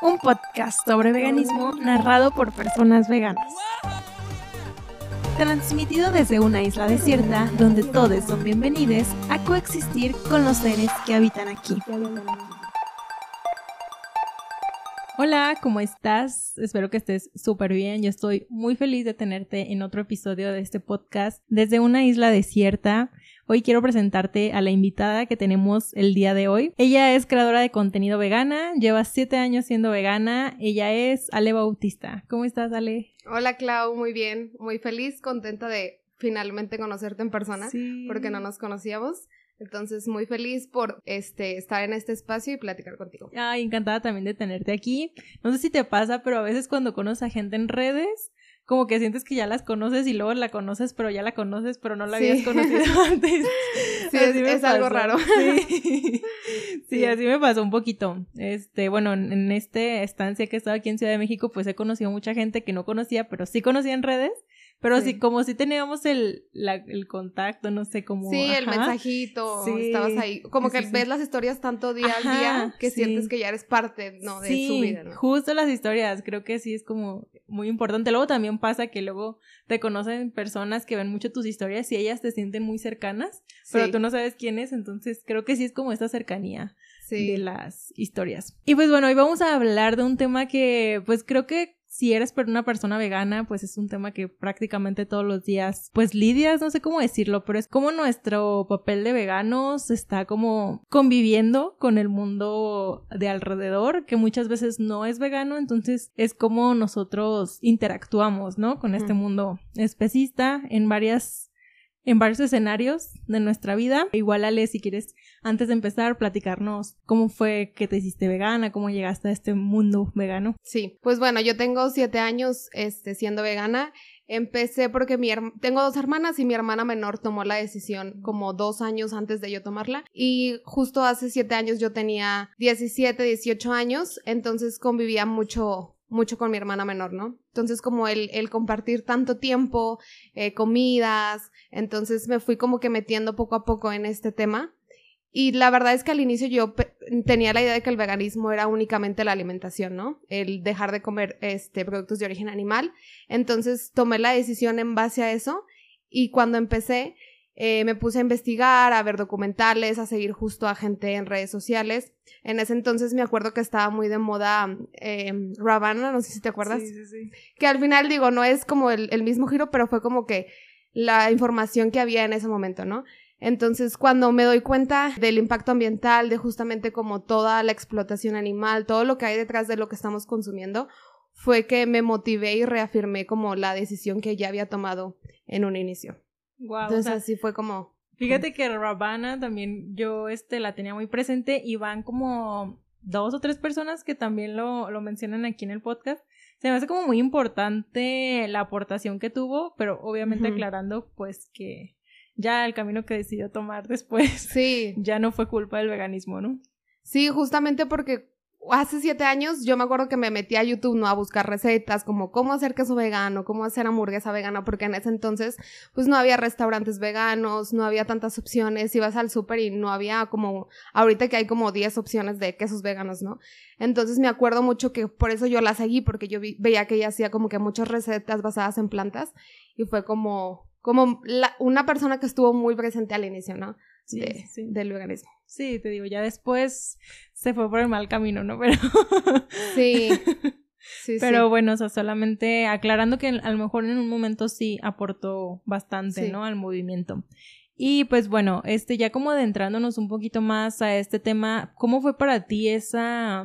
un podcast sobre veganismo narrado por personas veganas. Transmitido desde una isla desierta donde todos son bienvenidos a coexistir con los seres que habitan aquí. Hola, ¿cómo estás? Espero que estés súper bien. Yo estoy muy feliz de tenerte en otro episodio de este podcast desde una isla desierta. Hoy quiero presentarte a la invitada que tenemos el día de hoy. Ella es creadora de contenido vegana, lleva siete años siendo vegana. Ella es Ale Bautista. ¿Cómo estás, Ale? Hola, Clau, muy bien, muy feliz, contenta de finalmente conocerte en persona, porque no nos conocíamos. Entonces, muy feliz por este, estar en este espacio y platicar contigo. Ay, encantada también de tenerte aquí. No sé si te pasa, pero a veces cuando conoces a gente en redes, como que sientes que ya las conoces y luego la conoces, pero ya la conoces, pero no la habías conocido antes. Sí, es, algo raro. Sí. sí. así me pasó un poquito. Este, bueno, en esta estancia que he estado aquí en Ciudad de México, pues he conocido mucha gente que no conocía, pero sí conocía en redes. Pero sí. como si teníamos el, el contacto, no sé cómo. Sí, el mensajito, estabas ahí. Como que ves las historias tanto día a día que sientes que ya eres parte, ¿no? De su vida, ¿no? Justo las historias, creo que sí es como muy importante. Luego también pasa que luego te conocen personas que ven mucho tus historias y ellas te sienten muy cercanas, pero tú no sabes quién es, entonces creo que sí es como esta cercanía. de las historias. Y pues bueno, hoy vamos a hablar de un tema que pues creo que si eres una persona vegana, pues es un tema que prácticamente todos los días, pues lidias, no sé cómo decirlo, pero es como nuestro papel de veganos está como conviviendo con el mundo de alrededor, que muchas veces no es vegano, entonces es como nosotros interactuamos, ¿no? Con este mundo especista en varias en varios escenarios de nuestra vida. Igual, Ale, si quieres, antes de empezar, platicarnos cómo fue que te hiciste vegana, cómo llegaste a este mundo vegano. Sí, pues bueno, yo tengo siete años este, siendo vegana. Empecé porque mi tengo dos hermanas y mi hermana menor tomó la decisión como dos años antes de yo tomarla. Y justo hace siete años yo tenía 17, 18 años, entonces convivía mucho mucho con mi hermana menor, ¿no? Entonces como el, el compartir tanto tiempo, eh, comidas, entonces me fui como que metiendo poco a poco en este tema. Y la verdad es que al inicio yo tenía la idea de que el veganismo era únicamente la alimentación, ¿no? El dejar de comer este, productos de origen animal. Entonces tomé la decisión en base a eso y cuando empecé eh, me puse a investigar, a ver documentales, a seguir justo a gente en redes sociales. En ese entonces me acuerdo que estaba muy de moda eh, Ravana, no sé si te acuerdas. Sí, sí, sí. Que al final digo, no es como el, el mismo giro, pero fue como que la información que había en ese momento, ¿no? Entonces, cuando me doy cuenta del impacto ambiental, de justamente como toda la explotación animal, todo lo que hay detrás de lo que estamos consumiendo, fue que me motivé y reafirmé como la decisión que ya había tomado en un inicio. Entonces así fue como... Fíjate que Ravana también yo este, la tenía muy presente y van como dos o tres personas que también lo, lo mencionan aquí en el podcast. Se me hace como muy importante la aportación que tuvo, pero obviamente aclarando pues que ya el camino que decidió tomar después sí. ya no fue culpa del veganismo, ¿no? Sí, justamente porque hace siete años yo me acuerdo que me metí a YouTube, ¿no? A buscar recetas como cómo hacer queso vegano, cómo hacer hamburguesa vegana, porque en ese entonces pues no había restaurantes veganos, no había tantas opciones, ibas al súper y no había como, ahorita que hay como 10 opciones de quesos veganos, ¿no? Entonces me acuerdo mucho que por eso yo la seguí, porque yo veía que ella hacía como que muchas recetas basadas en plantas y fue como, como una persona que estuvo muy presente al inicio, ¿no? Sí, sí. Del veganismo. Sí, te digo, ya después se fue por el mal camino, ¿no? Pero. sí. Sí, Pero bueno, o sea, solamente aclarando que a lo mejor en un momento sí aportó bastante, ¿no? Al movimiento. Y pues bueno, este, ya como adentrándonos un poquito más a este tema, ¿cómo fue para ti esa,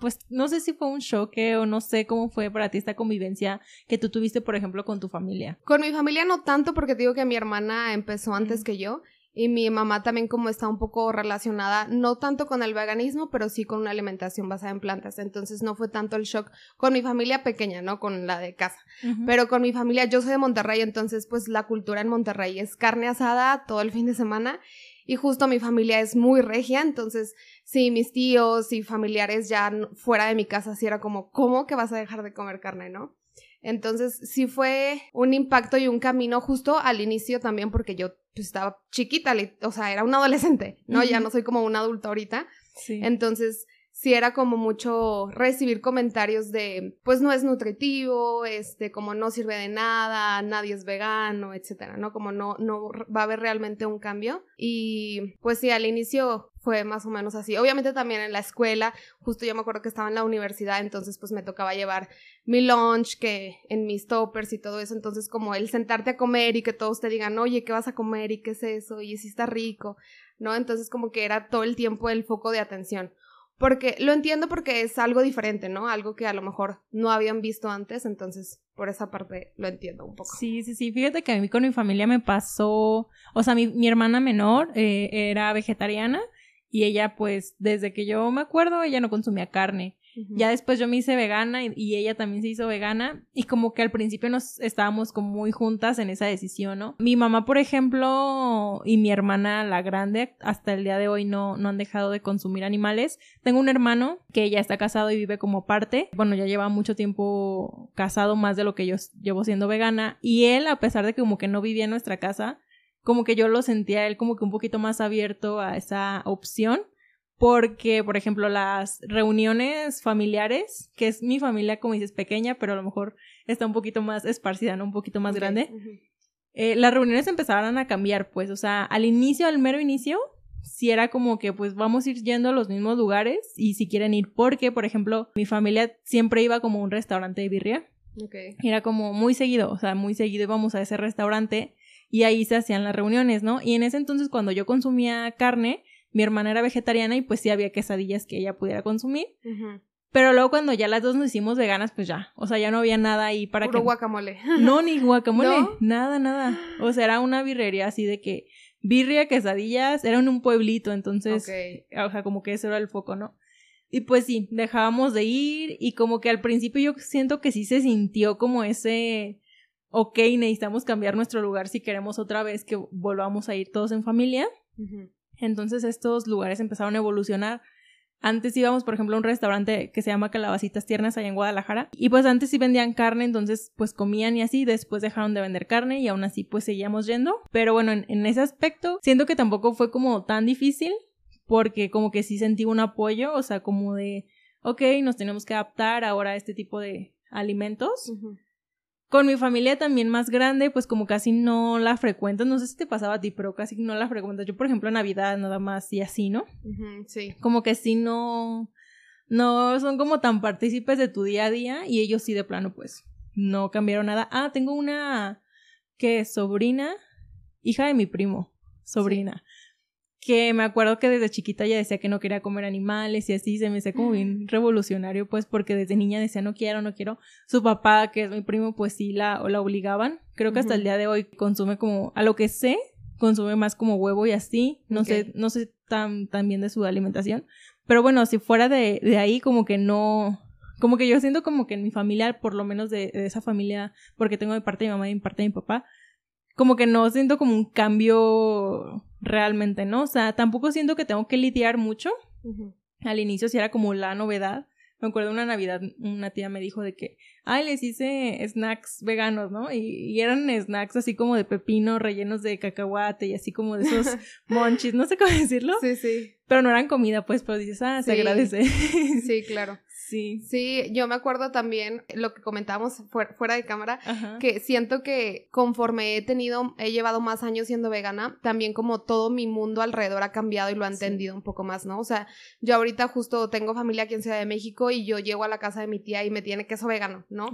pues no sé si fue un choque o no sé cómo fue para ti esta convivencia que tú tuviste, por ejemplo, con tu familia? Con mi familia no tanto porque digo que mi hermana empezó antes que yo y mi mamá también como está un poco relacionada, no tanto con el veganismo, pero sí con una alimentación basada en plantas. Entonces no fue tanto el shock con mi familia pequeña, ¿no? Con la de casa. Pero con mi familia, yo soy de Monterrey, entonces pues la cultura en Monterrey es carne asada todo el fin de semana. Y justo mi familia es muy regia, entonces sí, mis tíos y familiares ya fuera de mi casa, sí era como, ¿cómo que vas a dejar de comer carne, no? Entonces sí fue un impacto y un camino justo al inicio también porque yo pues, estaba chiquita, o sea, era una adolescente, ¿no? Ya no soy como una adulta ahorita. Sí. Entonces sí era como mucho recibir comentarios de, pues no es nutritivo, este, como no sirve de nada, nadie es vegano, etcétera, ¿no? Como no, no va a haber realmente un cambio. Y pues sí, al inicio fue más o menos así. Obviamente también en la escuela, justo yo me acuerdo que estaba en la universidad, entonces pues me tocaba llevar mi lunch, que en mis toppers y todo eso, entonces como el sentarte a comer y que todos te digan, oye, ¿qué vas a comer? ¿Y qué es eso? Y si está rico, ¿no? Entonces como que era todo el tiempo el foco de atención. Porque lo entiendo porque es algo diferente, ¿no? Algo que a lo mejor no habían visto antes, entonces por esa parte lo entiendo un poco. Sí, sí, sí. Fíjate que a mí con mi familia me pasó, o sea, mi, mi hermana menor eh, era vegetariana y ella pues desde que yo me acuerdo ella no consumía carne. Ya después yo me hice vegana y, ella también se hizo vegana y como que al principio nos estábamos como muy juntas en esa decisión, ¿no? Mi mamá, por ejemplo, y mi hermana, la grande, hasta el día de hoy no, no han dejado de consumir animales. Tengo un hermano que ya está casado y vive como parte. Bueno, ya lleva mucho tiempo casado, más de lo que yo llevo siendo vegana. Y él, a pesar de que como que no vivía en nuestra casa, como que yo lo sentía él como que un poquito más abierto a esa opción porque, por ejemplo, las reuniones familiares, que es mi familia, como dices, pequeña, pero a lo mejor está un poquito más esparcida, ¿no? Un poquito más grande. Eh, las reuniones empezaron a cambiar, pues, o sea, al inicio, al mero inicio, si era como que, pues, vamos a ir yendo a los mismos lugares y si quieren ir, porque, por ejemplo, mi familia siempre iba como a un restaurante de birria. Okay. Era como muy seguido, o sea, muy seguido íbamos a ese restaurante y ahí se hacían las reuniones, ¿no? Y en ese entonces, cuando yo consumía carne, mi hermana era vegetariana y pues sí había quesadillas que ella pudiera consumir. Pero luego cuando ya las dos nos hicimos veganas, pues ya, o sea, ya no había nada ahí para Puro guacamole. No, ni guacamole, nada, nada. O sea, era una birrería así de que birria, quesadillas, era en un pueblito, entonces, o sea, como que ese era el foco, ¿no? Y pues sí, dejábamos de ir y como que al principio yo siento que sí se sintió como ese, ok, necesitamos cambiar nuestro lugar si queremos otra vez que volvamos a ir todos en familia. Entonces estos lugares empezaron a evolucionar. Antes íbamos, por ejemplo, a un restaurante que se llama Calabacitas Tiernas allá en Guadalajara. Y pues antes sí vendían carne, entonces pues comían y así. Después dejaron de vender carne y aún así pues seguíamos yendo. Pero bueno, en, ese aspecto siento que tampoco fue como tan difícil porque como que sí sentí un apoyo, o sea, como de, ok, nos tenemos que adaptar ahora a este tipo de alimentos. Con mi familia también más grande, pues como casi no la frecuentas, no sé si te pasaba a ti, pero casi no la frecuentas. Yo, por ejemplo, Navidad nada más y así, ¿no? sí. Como que sí no, no son como tan partícipes de tu día a día y ellos sí de plano, pues, no cambiaron nada. Ah, tengo una que sobrina, hija de mi primo, sobrina que me acuerdo que desde chiquita ya decía que no quería comer animales y así se me hacía como bien revolucionario, pues porque desde niña decía no quiero, no quiero. Su papá, que es mi primo, pues sí la, la obligaban. Creo que hasta el día de hoy consume como, a lo que sé, consume más como huevo y así. No sé, no sé tan, tan bien de su alimentación. Pero bueno, si fuera de, de ahí, como que no, como que yo siento como que en mi familia, por lo menos de, de, esa familia, porque tengo de parte de mi mamá y de parte de mi papá, como que no siento como un cambio realmente, ¿no? O sea, tampoco siento que tengo que lidiar mucho. Al inicio sí era como la novedad. Me acuerdo una Navidad, una tía me dijo de que, ay, les hice snacks veganos, ¿no? Y, eran snacks así como de pepino rellenos de cacahuate y así como de esos monchis, no sé cómo decirlo. Sí, sí. Pero no eran comida, pues, pero dices, ah, se agradece. Sí, claro. Sí. Sí, yo me acuerdo también lo que comentábamos fuera, de cámara, que siento que conforme he tenido, he llevado más años siendo vegana, también como todo mi mundo alrededor ha cambiado y lo ha entendido un poco más, ¿no? O sea, yo ahorita justo tengo familia aquí en Ciudad de México y yo llego a la casa de mi tía y me tiene queso vegano, ¿no?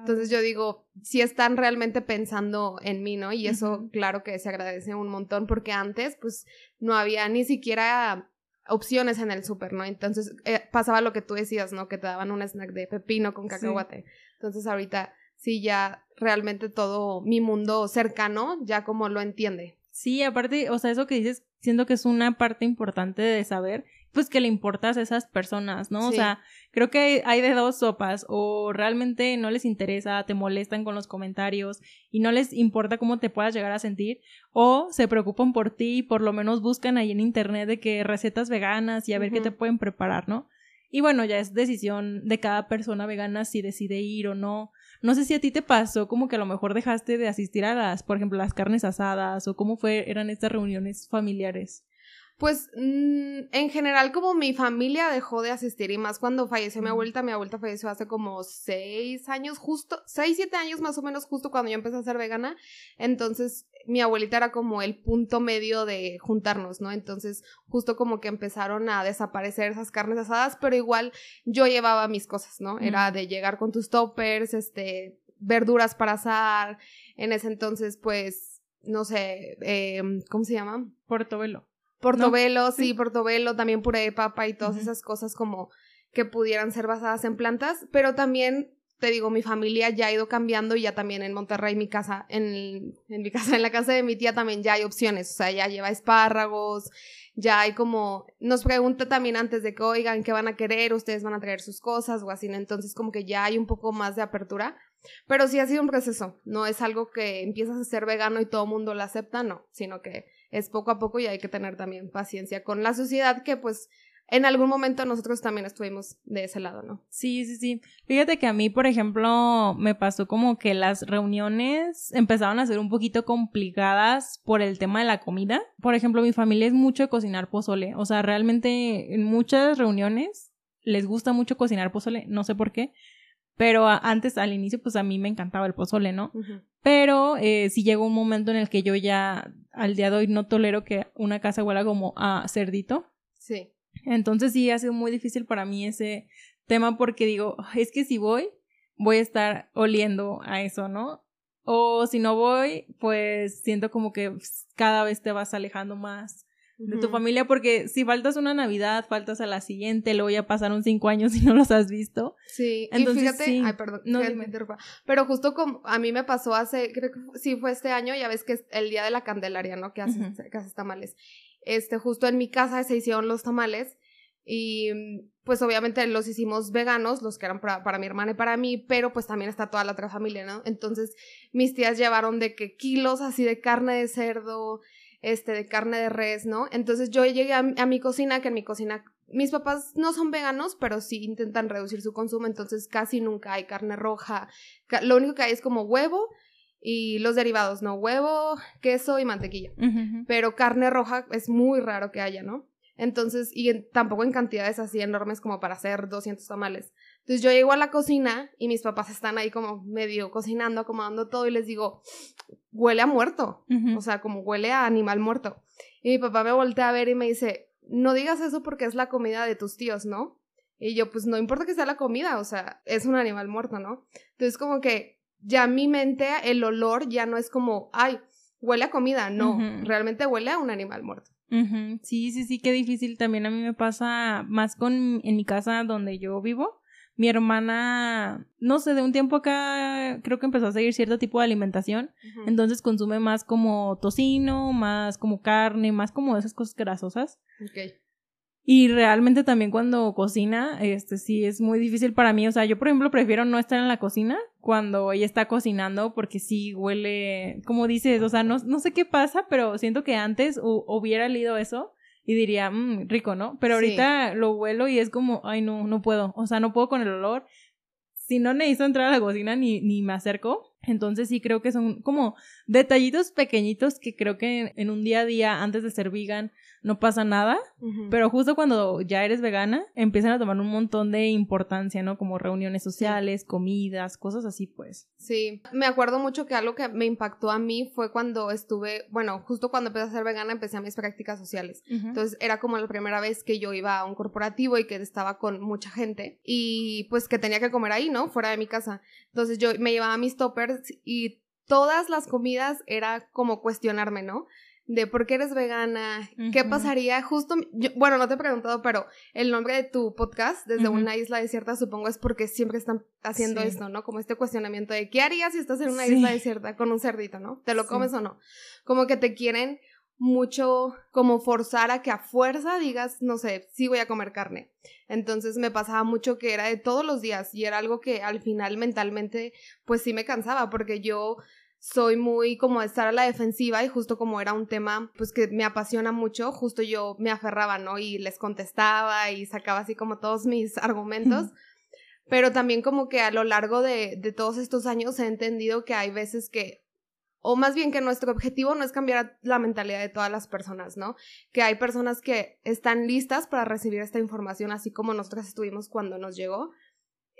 Entonces yo digo, si están realmente pensando en mí, ¿no? Y eso, claro que se agradece un montón porque antes, pues, no había ni siquiera opciones en el súper, ¿no? Entonces eh, pasaba lo que tú decías, ¿no? Que te daban un snack de pepino con cacahuate. Entonces ahorita sí ya realmente todo mi mundo cercano ya como lo entiende. Sí, aparte, o sea, eso que dices, siento que es una parte importante de saber pues que le importas a esas personas, ¿no? O sea, creo que hay de dos sopas, o realmente no les interesa, te molestan con los comentarios y no les importa cómo te puedas llegar a sentir, o se preocupan por ti y por lo menos buscan ahí en internet de que recetas veganas y a ver qué te pueden preparar, ¿no? Y bueno, ya es decisión de cada persona vegana si decide ir o no. No sé si a ti te pasó como que a lo mejor dejaste de asistir a las, por ejemplo, las carnes asadas o cómo fue, eran estas reuniones familiares. Pues mm, en general como mi familia dejó de asistir y más cuando falleció mi abuelita, mi abuelita falleció hace como seis años justo, seis, siete años más o menos justo cuando yo empecé a ser vegana, entonces mi abuelita era como el punto medio de juntarnos, ¿no? Entonces justo como que empezaron a desaparecer esas carnes asadas, pero igual yo llevaba mis cosas, ¿no? Era de llegar con tus toppers, este, verduras para asar, en ese entonces pues, no sé, eh, ¿cómo se llama? Portobelo. Portobelo, sí, portobelo, también puré de papa y todas esas cosas como que pudieran ser basadas en plantas, pero también te digo, mi familia ya ha ido cambiando y ya también en Monterrey, mi casa, en, en, mi casa, en la casa de mi tía también ya hay opciones, o sea, ya lleva espárragos, ya hay como, nos pregunta también antes de que oigan qué van a querer, ustedes van a traer sus cosas o así, entonces como que ya hay un poco más de apertura, pero sí ha sido un proceso, no es algo que empiezas a ser vegano y todo el mundo lo acepta, no, sino que es poco a poco y hay que tener también paciencia con la sociedad que pues en algún momento nosotros también estuvimos de ese lado, ¿no? Sí, sí, sí. Fíjate que a mí, por ejemplo, me pasó como que las reuniones empezaban a ser un poquito complicadas por el tema de la comida. Por ejemplo, mi familia es mucho de cocinar pozole. O sea, realmente en muchas reuniones les gusta mucho cocinar pozole, no sé por qué. Pero antes, al inicio, pues a mí me encantaba el pozole, ¿no? Pero eh, sí llegó un momento en el que yo ya, al día de hoy, no tolero que una casa huela como a cerdito. Sí. Entonces sí ha sido muy difícil para mí ese tema porque digo, es que si voy, voy a estar oliendo a eso, ¿no? O si no voy, pues siento como que cada vez te vas alejando más de tu familia, porque si faltas una Navidad, faltas a la siguiente, luego ya pasaron cinco años y no los has visto. Sí, Entonces, y fíjate, ay, perdón, no me pero justo como a mí me pasó hace, creo que sí fue este año, ya ves que es el día de la Candelaria, ¿no? Que haces, que haces tamales. Este, justo en mi casa se hicieron los tamales y pues obviamente los hicimos veganos, los que eran para, para, mi hermana y para mí, pero pues también está toda la otra familia, ¿no? Entonces mis tías llevaron de que kilos así de carne de cerdo, este, de carne de res, ¿no? Entonces yo llegué a, mi cocina, que en mi cocina mis papás no son veganos, pero sí intentan reducir su consumo, entonces casi nunca hay carne roja. Lo único que hay es como huevo y los derivados, ¿no? Huevo, queso y mantequilla. Pero carne roja es muy raro que haya, ¿no? Entonces, y tampoco en cantidades así enormes como para hacer 200 tamales. Entonces yo llego a la cocina y mis papás están ahí como medio cocinando, acomodando todo y les digo, huele a muerto, o sea, como huele a animal muerto. Y mi papá me voltea a ver y me dice, no digas eso porque es la comida de tus tíos, ¿no? Y yo, pues no importa que sea la comida, o sea, es un animal muerto, ¿no? Entonces como que ya mi mente, el olor ya no es como, ay, huele a comida, no, realmente huele a un animal muerto. Sí, sí, sí, qué difícil. También a mí me pasa más con en mi casa donde yo vivo mi hermana, no sé, de un tiempo acá creo que empezó a seguir cierto tipo de alimentación, entonces consume más como tocino, más como carne, más como esas cosas grasosas. Ok. Y realmente también cuando cocina, este sí es muy difícil para mí. O sea, yo por ejemplo prefiero no estar en la cocina cuando ella está cocinando porque sí huele, como dices, o sea, no, no sé qué pasa, pero siento que antes hubiera leído eso y diría, mmm, rico, ¿no? Pero ahorita lo huelo y es como, ay, no, no puedo. O sea, no puedo con el olor. Si no necesito entrar a la cocina ni, ni me acerco. Entonces sí creo que son como detallitos pequeñitos que creo que en un día a día antes de ser vegan no pasa nada, pero justo cuando ya eres vegana, empiezan a tomar un montón de importancia, ¿no? Como reuniones sociales, comidas, cosas así, pues. Sí, me acuerdo mucho que algo que me impactó a mí fue cuando estuve, bueno, justo cuando empecé a ser vegana, empecé a mis prácticas sociales. Entonces era como la primera vez que yo iba a un corporativo y que estaba con mucha gente y pues que tenía que comer ahí, ¿no? Fuera de mi casa. Entonces yo me llevaba mis toppers y todas las comidas era como cuestionarme, ¿no? De por qué eres vegana, qué pasaría justo, bueno, no te he preguntado, pero el nombre de tu podcast, desde una isla desierta, supongo es porque siempre están haciendo esto, ¿no? Como este cuestionamiento de qué harías si estás en una isla desierta con un cerdito, ¿no? ¿Te lo comes o no? Como que te quieren mucho como forzar a que a fuerza digas, no sé, sí voy a comer carne. Entonces me pasaba mucho que era de todos los días y era algo que al final mentalmente pues sí me cansaba porque yo soy muy como estar a la defensiva y justo como era un tema pues que me apasiona mucho, justo yo me aferraba, ¿no? Y les contestaba y sacaba así como todos mis argumentos. Pero también como que a lo largo de, de todos estos años he entendido que hay veces que o más bien que nuestro objetivo no es cambiar la mentalidad de todas las personas, ¿no? Que hay personas que están listas para recibir esta información, así como nosotras estuvimos cuando nos llegó,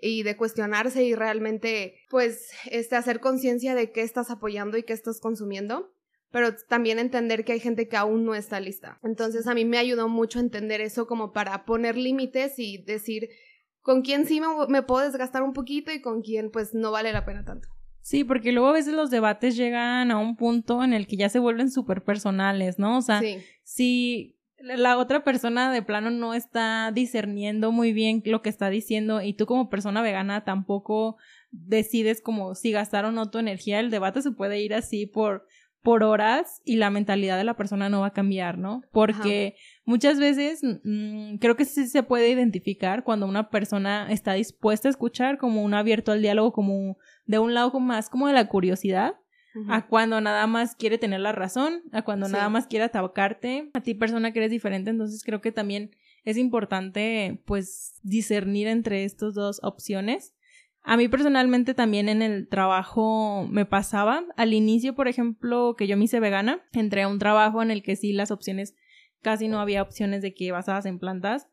y de cuestionarse y realmente, pues, este, hacer conciencia de qué estás apoyando y qué estás consumiendo pero también entender que hay gente que aún no está lista. Entonces a mí me ayudó mucho entender eso como para poner límites y decir con quién sí me, me, puedo desgastar un poquito y con quién pues no vale la pena tanto. Sí, porque luego a veces los debates llegan a un punto en el que ya se vuelven súper personales, ¿no? O sea, si la otra persona de plano no está discerniendo muy bien lo que está diciendo y tú como persona vegana tampoco decides como si gastar o no tu energía, el debate se puede ir así por por horas y la mentalidad de la persona no va a cambiar, ¿no? Porque muchas veces mm, creo que sí se puede identificar cuando una persona está dispuesta a escuchar como un abierto al diálogo, como de un lado más como de la curiosidad, a cuando nada más quiere tener la razón, a cuando nada más quiere atacarte, a ti persona que eres diferente, entonces creo que también es importante pues discernir entre estas dos opciones a mí personalmente también en el trabajo me pasaba. Al inicio, por ejemplo, que yo me hice vegana, entré a un trabajo en el que sí las opciones, casi no había opciones de que basadas en plantas.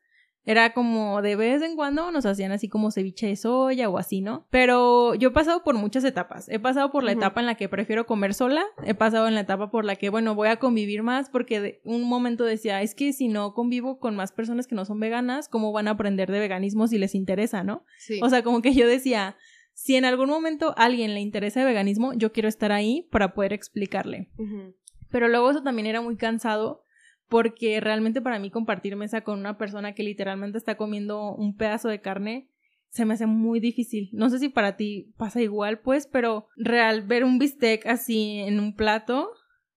Era como de vez en cuando nos hacían así como ceviche de soya o así, ¿no? Pero yo he pasado por muchas etapas. He pasado por la etapa en la que prefiero comer sola. He pasado en la etapa por la que, bueno, voy a convivir más porque de un momento decía, es que si no convivo con más personas que no son veganas, ¿cómo van a aprender de veganismo si les interesa, no? Sí. O sea, como que yo decía, si en algún momento a alguien le interesa el veganismo, yo quiero estar ahí para poder explicarle. Pero luego eso también era muy cansado porque realmente para mí compartir mesa con una persona que literalmente está comiendo un pedazo de carne se me hace muy difícil. No sé si para ti pasa igual, pues, pero real ver un bistec así en un plato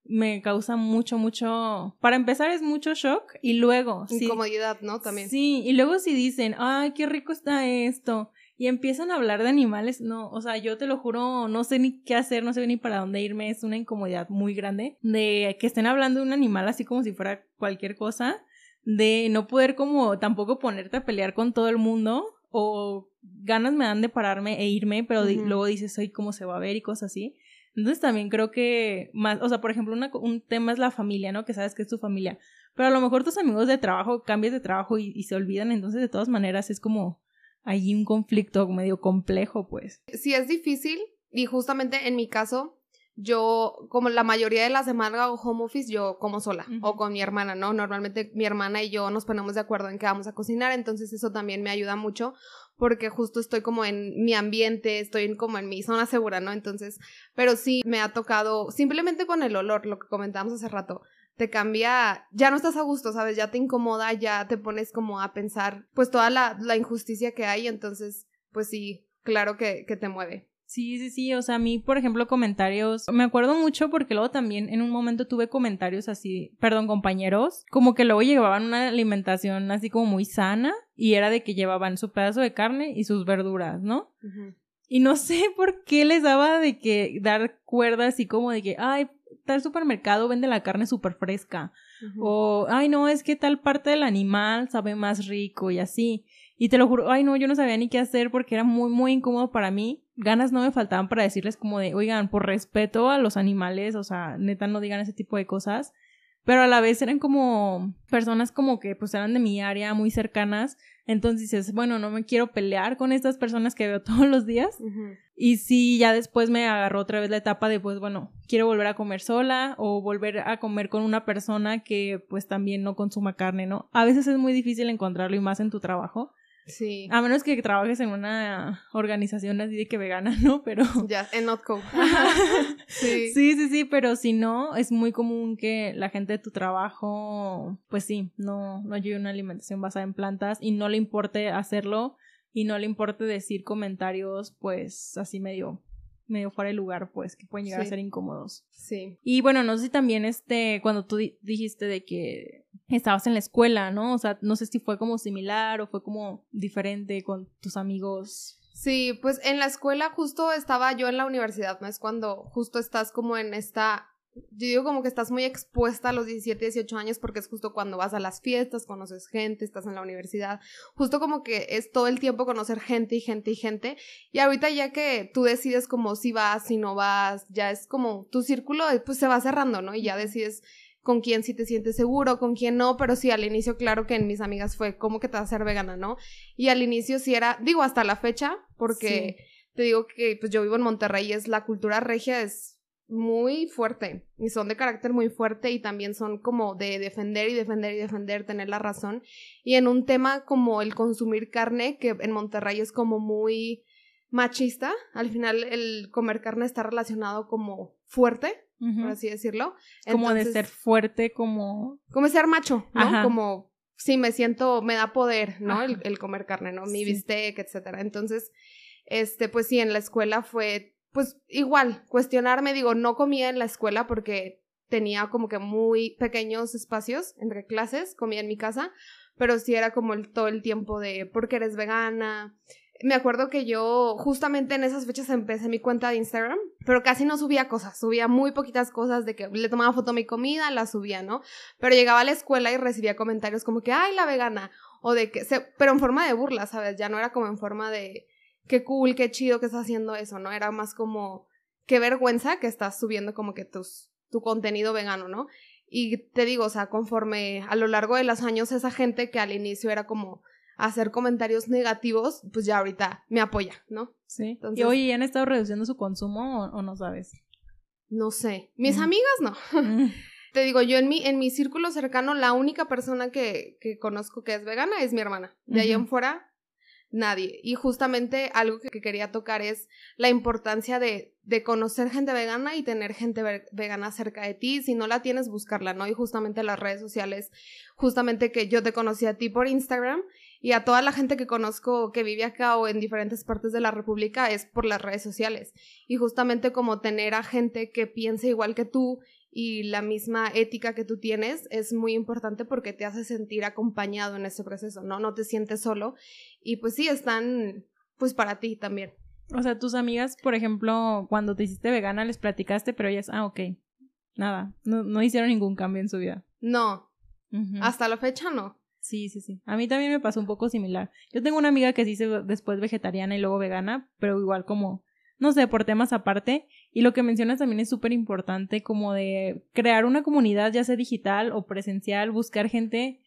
me causa mucho, mucho. Para empezar es mucho shock y luego. Incomodidad, ¿no? También. Sí, y luego si dicen, ay, qué rico está esto y empiezan a hablar de animales, no, o sea, yo te lo juro, no sé ni qué hacer, no sé ni para dónde irme, es una incomodidad muy grande de que estén hablando de un animal así como si fuera cualquier cosa, de no poder como tampoco ponerte a pelear con todo el mundo o ganas me dan de pararme e irme, pero luego dices, soy cómo se va a ver y cosas así. Entonces también creo que más, o sea, por ejemplo, un tema es la familia, ¿no? Que sabes que es tu familia. Pero a lo mejor tus amigos de trabajo cambias de trabajo y se olvidan, entonces de todas maneras es como, hay un conflicto medio complejo, pues. Sí, es difícil y justamente en mi caso, yo, como la mayoría de la semana hago home office, yo como sola o con mi hermana, ¿no? Normalmente mi hermana y yo nos ponemos de acuerdo en que vamos a cocinar, entonces eso también me ayuda mucho porque justo estoy como en mi ambiente, estoy como en mi zona segura, ¿no? Entonces, pero sí me ha tocado, simplemente con el olor, lo que comentábamos hace rato, te cambia, ya no estás a gusto, ¿sabes? Ya te incomoda, ya te pones como a pensar, pues toda la, la injusticia que hay, entonces, pues sí, claro que, que te mueve. Sí, sí, sí, o sea, a mí, por ejemplo, comentarios, me acuerdo mucho porque luego también en un momento tuve comentarios así, perdón, compañeros, como que luego llevaban una alimentación así como muy sana y era de que llevaban su pedazo de carne y sus verduras, ¿no? Y no sé por qué les daba de que dar cuerda así como de que, ay, tal supermercado vende la carne súper fresca. O, ay, no, es que tal parte del animal sabe más rico y así. Y te lo juro, ay, no, yo no sabía ni qué hacer porque era muy, muy incómodo para mí. Ganas no me faltaban para decirles como de, oigan, por respeto a los animales, o sea, neta, no digan ese tipo de cosas. Pero a la vez eran como personas como que pues eran de mi área, muy cercanas. Entonces dices, bueno, no me quiero pelear con estas personas que veo todos los días. Y sí, ya después me agarró otra vez la etapa de, pues bueno, quiero volver a comer sola o volver a comer con una persona que pues también no consuma carne, ¿no? A veces es muy difícil encontrarlo y más en tu trabajo. Sí. A menos que trabajes en una organización así de que vegana, ¿no? Pero... Ya, en Notco. sí. sí, sí, sí, pero si no, es muy común que la gente de tu trabajo, pues sí, no, no lleve una alimentación basada en plantas y no le importe hacerlo y no le importe decir comentarios, pues así medio medio fuera de lugar, pues, que pueden llegar a ser incómodos. Sí. Y bueno, no sé si también este, cuando tú dijiste de que estabas en la escuela, ¿no? O sea, no sé si fue como similar o fue como diferente con tus amigos. Sí, pues en la escuela justo estaba yo en la universidad, ¿no? Es cuando justo estás como en esta yo digo como que estás muy expuesta a los 17, 18 años porque es justo cuando vas a las fiestas, conoces gente, estás en la universidad, justo como que es todo el tiempo conocer gente y gente y gente. Y ahorita ya que tú decides como si vas, si no vas, ya es como tu círculo pues se va cerrando, ¿no? Y ya decides con quién sí te sientes seguro, con quién no, pero sí, al inicio claro que en mis amigas fue como que te vas a ser vegana, ¿no? Y al inicio sí era, digo, hasta la fecha, porque te digo que pues yo vivo en Monterrey y es la cultura regia es muy fuerte y son de carácter muy fuerte y también son como de defender y defender y defender, tener la razón. Y en un tema como el consumir carne, que en Monterrey es como muy machista, al final el comer carne está relacionado como fuerte, por así decirlo. como de ser fuerte, como... Como ser macho, ¿no? Como, sí, me siento, me da poder, ¿no? El, comer carne, ¿no? Mi bistec, etcétera. Entonces, este, pues sí, en la escuela fue pues igual, cuestionarme, digo, no comía en la escuela porque tenía como que muy pequeños espacios entre clases, comía en mi casa, pero sí era como todo el tiempo de porque eres vegana. Me acuerdo que yo justamente en esas fechas empecé mi cuenta de Instagram, pero casi no subía cosas, subía muy poquitas cosas de que le tomaba foto a mi comida, la subía, ¿no? Pero llegaba a la escuela y recibía comentarios como que, ay, la vegana, o de que, se, pero en forma de burla, ¿sabes? Ya no era como en forma de, qué cool, qué chido que estás haciendo eso, ¿no? Era más como, qué vergüenza que estás subiendo como que tus, tu contenido vegano, ¿no? Y te digo, o sea, conforme a lo largo de los años, esa gente que al inicio era como hacer comentarios negativos, pues ya ahorita me apoya, ¿no? Sí. y oye, ¿han estado reduciendo su consumo o, no sabes? No sé. Mis mm. amigas no. Mm. Te digo, yo en mi, en mi círculo cercano, la única persona que, que conozco que es vegana es mi hermana. De ahí en fuera, nadie. Y justamente algo que quería tocar es la importancia de, de conocer gente vegana y tener gente vegana cerca de ti. Si no la tienes, buscarla, ¿no? Y justamente las redes sociales, justamente que yo te conocí a ti por Instagram y a toda la gente que conozco que vive acá o en diferentes partes de la República es por las redes sociales. Y justamente como tener a gente que piense igual que tú y la misma ética que tú tienes es muy importante porque te hace sentir acompañado en este proceso, ¿no? No te sientes solo y pues sí, están pues para ti también. O sea, tus amigas, por ejemplo, cuando te hiciste vegana les platicaste, pero ellas, ah, ok, nada, no, no hicieron ningún cambio en su vida. No, hasta la fecha no. Sí, sí, sí. A mí también me pasó un poco similar. Yo tengo una amiga que se hizo después vegetariana y luego vegana, pero igual como no sé, por temas aparte. Y lo que mencionas también es súper importante, como de crear una comunidad, ya sea digital o presencial, buscar gente,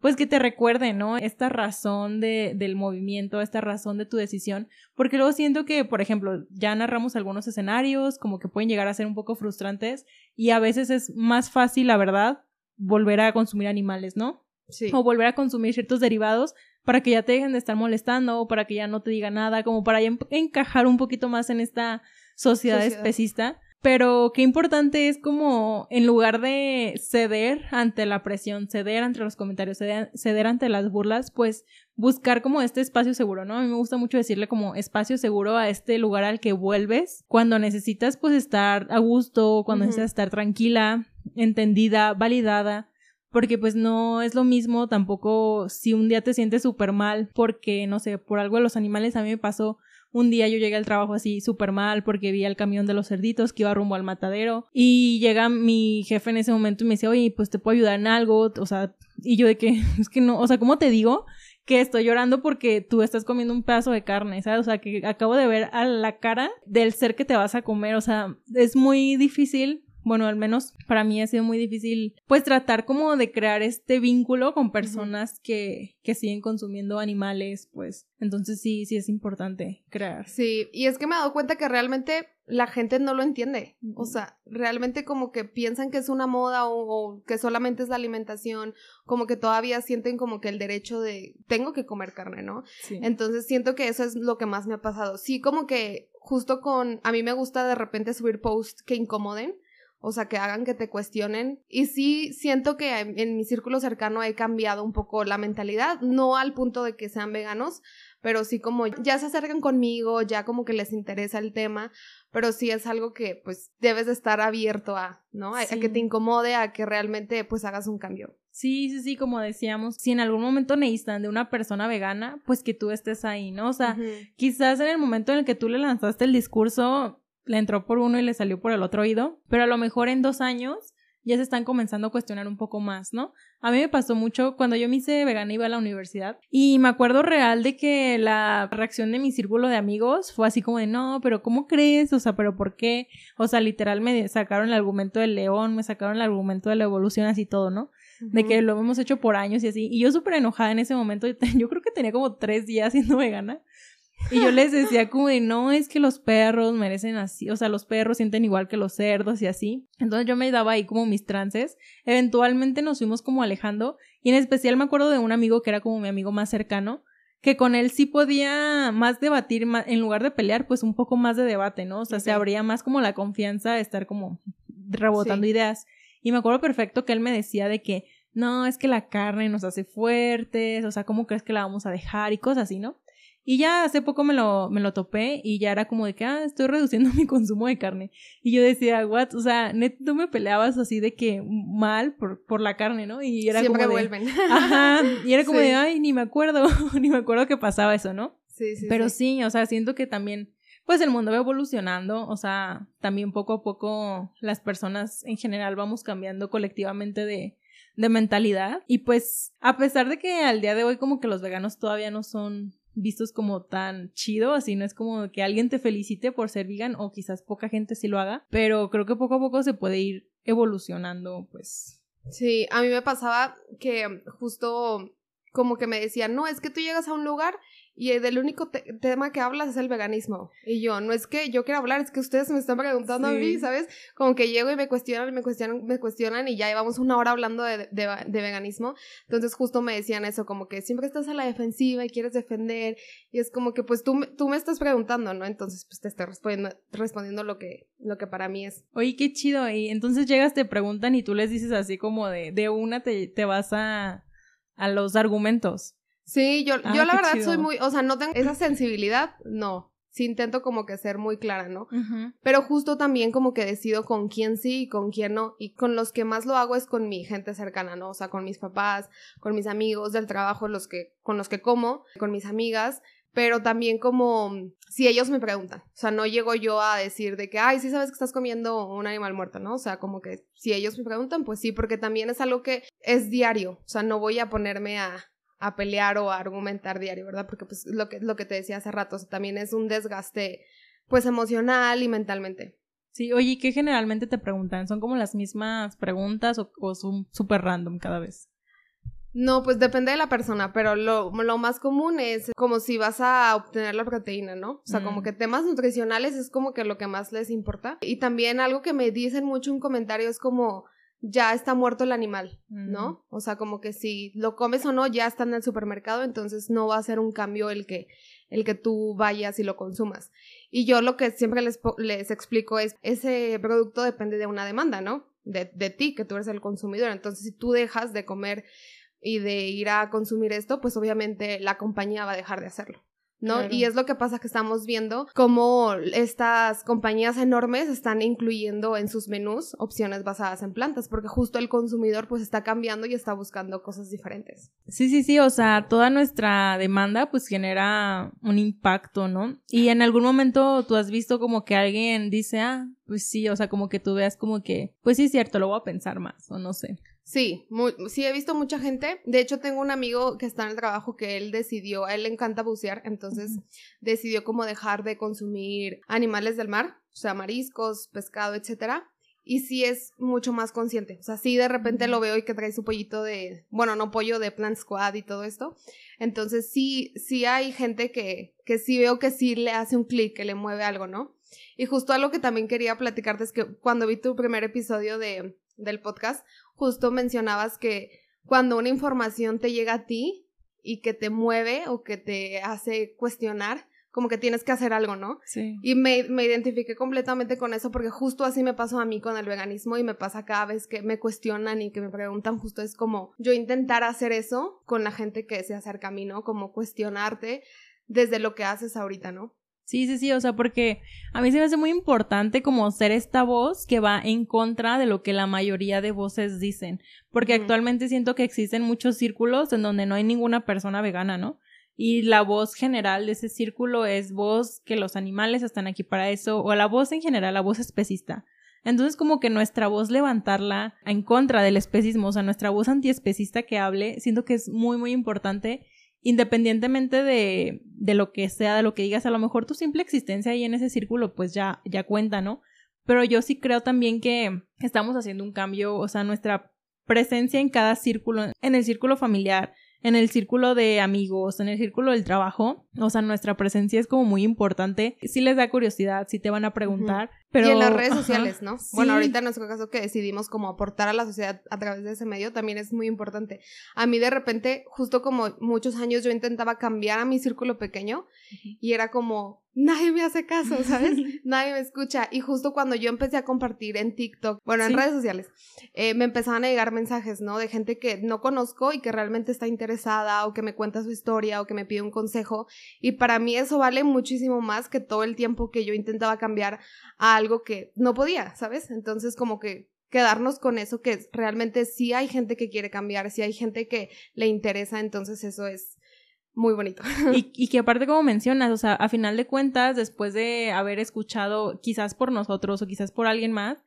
pues que te recuerde, ¿no? Esta razón de, del movimiento, esta razón de tu decisión. Porque luego siento que, por ejemplo, ya narramos algunos escenarios, como que pueden llegar a ser un poco frustrantes, y a veces es más fácil, la verdad, volver a consumir animales, ¿no? Sí. O volver a consumir ciertos derivados para que ya te dejen de estar molestando, o para que ya no te diga nada, como para ya encajar un poquito más en esta sociedad, especista. Pero qué importante es como, en lugar de ceder ante la presión, ceder ante los comentarios, ceder, ante las burlas, pues buscar como este espacio seguro, ¿no? A mí me gusta mucho decirle como espacio seguro a este lugar al que vuelves cuando necesitas pues estar a gusto, cuando necesitas estar tranquila, entendida, validada porque pues no es lo mismo tampoco si un día te sientes súper mal porque, no sé, por algo de los animales a mí me pasó un día yo llegué al trabajo así súper mal porque vi el camión de los cerditos que iba rumbo al matadero y llega mi jefe en ese momento y me dice, oye, pues te puedo ayudar en algo, o sea, y yo de que, es que no, o sea, ¿cómo te digo? que estoy llorando porque tú estás comiendo un pedazo de carne, ¿sabes? O sea, que acabo de ver a la cara del ser que te vas a comer, o sea, es muy difícil bueno, al menos para mí ha sido muy difícil, pues tratar como de crear este vínculo con personas que, que siguen consumiendo animales, pues entonces sí, sí es importante crear. Sí, y es que me he dado cuenta que realmente la gente no lo entiende, o sea, realmente como que piensan que es una moda o, que solamente es la alimentación, como que todavía sienten como que el derecho de tengo que comer carne, ¿no? Sí. Entonces siento que eso es lo que más me ha pasado. Sí, como que justo con, a mí me gusta de repente subir posts que incomoden, o sea, que hagan que te cuestionen. Y sí siento que en, mi círculo cercano he cambiado un poco la mentalidad, no al punto de que sean veganos, pero sí como ya se acercan conmigo, ya como que les interesa el tema, pero sí es algo que pues debes de estar abierto a, ¿no? A, que te incomode, a que realmente pues hagas un cambio. Sí, sí, sí, como decíamos, si en algún momento necesitan de una persona vegana, pues que tú estés ahí, ¿no? O sea, quizás en el momento en el que tú le lanzaste el discurso, le entró por uno y le salió por el otro oído, pero a lo mejor en dos años ya se están comenzando a cuestionar un poco más, ¿no? A mí me pasó mucho cuando yo me hice vegana iba a la universidad y me acuerdo real de que la reacción de mi círculo de amigos fue así como de no, pero ¿cómo crees? O sea, pero ¿por qué? O sea, literal me sacaron el argumento del león, me sacaron el argumento de la evolución así todo, ¿no? De que lo hemos hecho por años y así. Y yo súper enojada en ese momento, yo creo que tenía como tres días siendo vegana. Y yo les decía como de, no, es que los perros merecen así, o sea, los perros sienten igual que los cerdos y así. Entonces yo me daba ahí como mis trances. Eventualmente nos fuimos como alejando y en especial me acuerdo de un amigo que era como mi amigo más cercano, que con él sí podía más debatir, en lugar de pelear, pues un poco más de debate, ¿no? O sea, se abría más como la confianza de estar como rebotando ideas. Y me acuerdo perfecto que él me decía de que, no, es que la carne nos hace fuertes, o sea, ¿cómo crees que la vamos a dejar? Y cosas así, ¿no? Y ya hace poco me lo, me lo topé y ya era como de que, ah, estoy reduciendo mi consumo de carne. Y yo decía, what, o sea, net, tú me peleabas así de que mal por, por la carne, ¿no? Y era Siempre como vuelven. Ajá, y era como de, ay, ni me acuerdo, ni me acuerdo que pasaba eso, ¿no? Sí, sí. Pero sí. o sea, siento que también, pues el mundo va evolucionando, o sea, también poco a poco las personas en general vamos cambiando colectivamente de, de mentalidad. Y pues, a pesar de que al día de hoy como que los veganos todavía no son vistos como tan chido, así no es como que alguien te felicite por ser vegan o quizás poca gente sí lo haga, pero creo que poco a poco se puede ir evolucionando, pues. Sí, a mí me pasaba que justo como que me decían, no, es que tú llegas a un lugar y del único tema que hablas es el veganismo. Y yo, no es que yo quiera hablar, es que ustedes me están preguntando a mí, ¿sabes? Como que llego y me cuestionan, me cuestionan, me cuestionan y ya llevamos una hora hablando de, de, veganismo. Entonces justo me decían eso, como que siempre estás a la defensiva y quieres defender. Y es como que pues tú, tú me estás preguntando, ¿no? Entonces pues te estoy respondiendo, respondiendo lo que, lo que para mí es. Oye, qué chido. Y entonces llegas, te preguntan y tú les dices así como de, de una te, te vas a, a los argumentos. Sí, yo, yo la verdad soy muy, o sea, no tengo esa sensibilidad, no. Sí intento como que ser muy clara, ¿no? Pero justo también como que decido con quién sí y con quién no. Y con los que más lo hago es con mi gente cercana, ¿no? O sea, con mis papás, con mis amigos del trabajo, los que, con los que como, con mis amigas. Pero también como si ellos me preguntan. O sea, no llego yo a decir de que, ay, sí sabes que estás comiendo un animal muerto, ¿no? O sea, como que si ellos me preguntan, pues sí, porque también es algo que es diario. O sea, no voy a ponerme a a pelear o a argumentar diario, ¿verdad? Porque pues lo que, lo que te decía hace rato, también es un desgaste pues emocional y mentalmente. Sí, oye, ¿qué generalmente te preguntan? ¿Son como las mismas preguntas o, son súper random cada vez? No, pues depende de la persona, pero lo, lo, más común es como si vas a obtener la proteína, ¿no? O sea, como mm. que temas nutricionales es como que lo que más les importa. Y también algo que me dicen mucho en comentarios es como, ya está muerto el animal, ¿no? Mm. O sea, como que si lo comes o no, ya está en el supermercado, entonces no va a ser un cambio el que, el que tú vayas y lo consumas. Y yo lo que siempre les, les explico es, ese producto depende de una demanda, ¿no? De, de ti, que tú eres el consumidor. Entonces, si tú dejas de comer y de ir a consumir esto, pues obviamente la compañía va a dejar de hacerlo. ¿No? Y es lo que pasa que estamos viendo cómo estas compañías enormes están incluyendo en sus menús opciones basadas en plantas, porque justo el consumidor pues está cambiando y está buscando cosas diferentes. Sí, sí, sí, o sea, toda nuestra demanda pues genera un impacto, ¿no? Y en algún momento tú has visto como que alguien dice, ah, pues sí, o sea, como que tú veas como que, pues sí es cierto, lo voy a pensar más, o no sé. Sí, sí he visto mucha gente. De hecho, tengo un amigo que está en el trabajo que él decidió, a él le encanta bucear, entonces decidió como dejar de consumir animales del mar, o sea, mariscos, pescado, etcétera. Y sí es mucho más consciente. O sea, sí de repente lo veo y que trae su pollito de, bueno, no pollo de Plant Squad y todo esto. Entonces sí, sí hay gente que, que sí veo que sí le hace un clic, que le mueve algo, ¿no? Y justo algo que también quería platicarte es que cuando vi tu primer episodio de, del podcast, justo mencionabas que cuando una información te llega a ti y que te mueve o que te hace cuestionar, como que tienes que hacer algo, ¿no? Sí. Y me, me, identifiqué completamente con eso porque justo así me pasó a mí con el veganismo y me pasa cada vez que me cuestionan y que me preguntan, justo es como yo intentar hacer eso con la gente que se acerca a mí, ¿no? Como cuestionarte desde lo que haces ahorita, ¿no? Sí, sí, sí, o sea, porque a mí se me hace muy importante como ser esta voz que va en contra de lo que la mayoría de voces dicen, porque actualmente siento que existen muchos círculos en donde no hay ninguna persona vegana, ¿no? y la voz general de ese círculo es voz que los animales están aquí para eso, o la voz en general, la voz especista. Entonces, como que nuestra voz levantarla en contra del especismo, o sea, nuestra voz antiespecista que hable, siento que es muy, muy importante, independientemente de, de lo que sea, de lo que digas, a lo mejor tu simple existencia ahí en ese círculo, pues ya, ya cuenta, ¿no? Pero yo sí creo también que estamos haciendo un cambio, o sea, nuestra presencia en cada círculo, en el círculo familiar, en el círculo de amigos, en el círculo del trabajo, o sea, nuestra presencia es como muy importante. Si les da curiosidad, si te van a preguntar, pero... Y en las redes sociales, ¿no? Bueno, ahorita en nuestro caso que decidimos como aportar a la sociedad a través de ese medio también es muy importante. A mí de repente, justo como muchos años yo intentaba cambiar a mi círculo pequeño y era como, nadie me hace caso, ¿sabes? nadie me escucha. Y justo cuando yo empecé a compartir en TikTok, bueno, en redes sociales, eh, me empezaban a llegar mensajes, ¿no? De gente que no conozco y que realmente está interesada o que me cuenta su historia o que me pide un consejo. Y para mí eso vale muchísimo más que todo el tiempo que yo intentaba cambiar a algo que no podía, ¿sabes? Entonces como que quedarnos con eso que realmente sí hay gente que quiere cambiar, sí hay gente que le interesa, entonces eso es muy bonito. Y, que aparte como mencionas, o sea, a final de cuentas, después de haber escuchado quizás por nosotros o quizás por alguien más,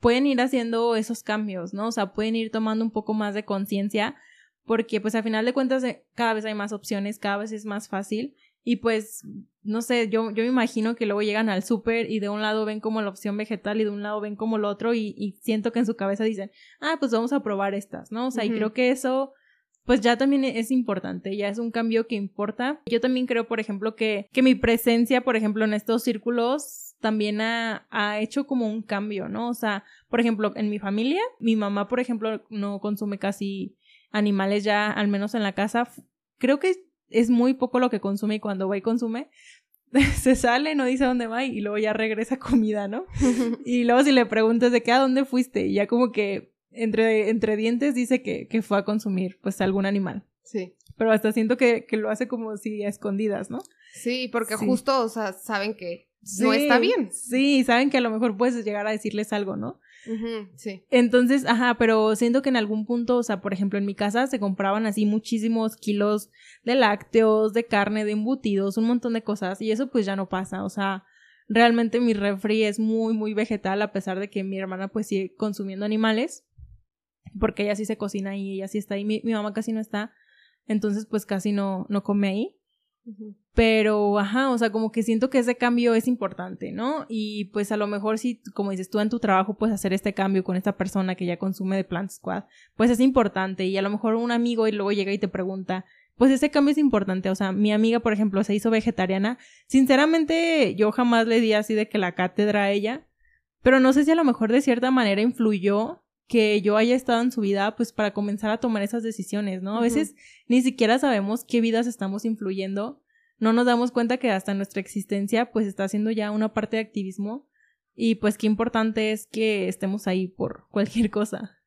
pueden ir haciendo esos cambios, ¿no? O sea, pueden ir tomando un poco más de conciencia porque pues a final de cuentas eh, cada vez hay más opciones, cada vez es más fácil y pues no sé, yo, yo me imagino que luego llegan al súper y de un lado ven como la opción vegetal y de un lado ven como lo otro y, y siento que en su cabeza dicen, ah, pues vamos a probar estas, ¿no? O sea, y creo que eso pues ya también es importante, ya es un cambio que importa. Yo también creo, por ejemplo, que, que mi presencia, por ejemplo, en estos círculos también ha, ha, hecho como un cambio, ¿no? O sea, por ejemplo, en mi familia, mi mamá, por ejemplo, no consume casi animales ya, al menos en la casa. Creo que es muy poco lo que consume y cuando va y consume, se sale, no dice a dónde va y luego ya regresa comida, ¿no? y luego si le preguntas de qué, a dónde fuiste, y ya como que entre, entre dientes dice que, que fue a consumir pues algún animal. Sí. Pero hasta siento que, que lo hace como si a escondidas, ¿no? Sí, porque justo, o sea, saben que no está bien. Sí, saben que a lo mejor puedes llegar a decirles algo, ¿no? Entonces, ajá, pero siento que en algún punto, o sea, por ejemplo, en mi casa se compraban así muchísimos kilos de lácteos, de carne, de embutidos, un montón de cosas, y eso pues ya no pasa, o sea, realmente mi refri es muy, muy vegetal, a pesar de que mi hermana pues sigue consumiendo animales porque ella sí se cocina y ella sí está ahí. Mi, mamá casi no está, entonces pues casi no, no come ahí. Pero, ajá, o sea, como que siento que ese cambio es importante, ¿no? Y pues a lo mejor si, como dices tú en tu trabajo, puedes hacer este cambio con esta persona que ya consume de Plant Squad, pues es importante. Y a lo mejor un amigo y luego llega y te pregunta, pues ese cambio es importante. O sea, mi amiga, por ejemplo, se hizo vegetariana. Sinceramente, yo jamás le di así de que la cátedra a ella, pero no sé si a lo mejor de cierta manera influyó que yo haya estado en su vida, pues para comenzar a tomar esas decisiones, ¿no? A veces ni siquiera sabemos qué vidas estamos influyendo, no nos damos cuenta que hasta nuestra existencia pues está haciendo ya una parte de activismo y pues qué importante es que estemos ahí por cualquier cosa.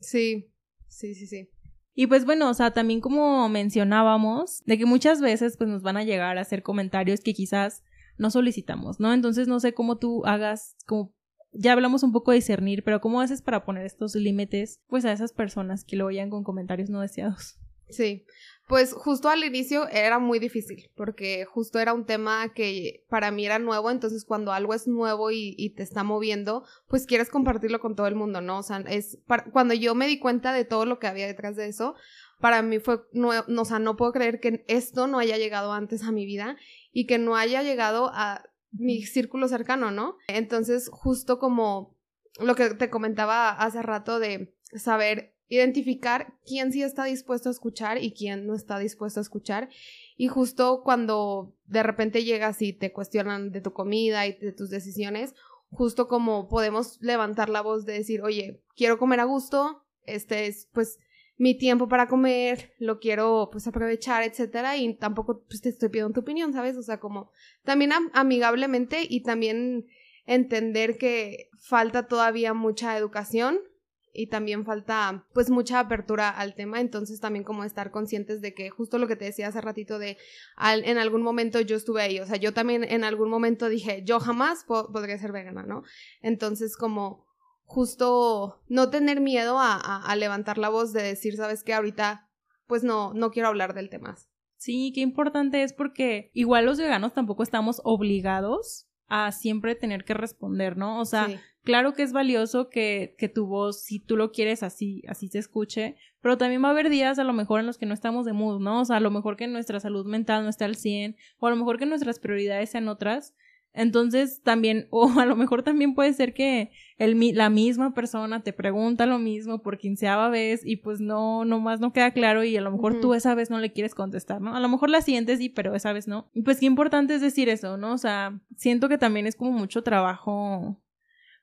Sí, sí, sí, sí. Y pues bueno, o sea, también como mencionábamos, de que muchas veces pues nos van a llegar a hacer comentarios que quizás no solicitamos, ¿no? Entonces no sé cómo tú hagas, como ya hablamos un poco de discernir, pero ¿cómo haces para poner estos límites pues a esas personas que lo oyen con comentarios no deseados? Sí, pues justo al inicio era muy difícil, porque justo era un tema que para mí era nuevo, entonces cuando algo es nuevo y, te está moviendo, pues quieres compartirlo con todo el mundo, ¿no? O sea, es cuando yo me di cuenta de todo lo que había detrás de eso, para mí fue, no, o sea, no puedo creer que esto no haya llegado antes a mi vida y que no haya llegado a mi círculo cercano, ¿no? Entonces, justo como lo que te comentaba hace rato de saber identificar quién sí está dispuesto a escuchar y quién no está dispuesto a escuchar. Y justo cuando de repente llegas y te cuestionan de tu comida y de tus decisiones, justo como podemos levantar la voz de decir, oye, quiero comer a gusto, este es pues mi tiempo para comer, lo quiero pues aprovechar, etcétera, y tampoco pues te estoy pidiendo tu opinión, ¿sabes? O sea, como también amigablemente y también entender que falta todavía mucha educación y también falta pues mucha apertura al tema, entonces también como estar conscientes de que justo lo que te decía hace ratito de en algún momento yo estuve ahí, o sea, yo también en algún momento dije, yo jamás podría ser vegana, ¿no? Entonces como justo no tener miedo a, levantar la voz de decir, sabes que ahorita pues no, no quiero hablar del tema. Sí, qué importante es porque igual los veganos tampoco estamos obligados a siempre tener que responder, ¿no? O sea, claro que es valioso que, que tu voz, si tú lo quieres así, así se escuche, pero también va a haber días a lo mejor en los que no estamos de mood, ¿no? O sea, a lo mejor que nuestra salud mental no esté al 100, o a lo mejor que nuestras prioridades sean otras, entonces también, o a lo mejor también puede ser que el, la misma persona te pregunta lo mismo por quinceava vez y pues no, nomás no queda claro y a lo mejor tú esa vez no le quieres contestar, ¿no? A lo mejor la siguiente sí, pero esa vez no. Y pues qué importante es decir eso, ¿no? O sea, siento que también es como mucho trabajo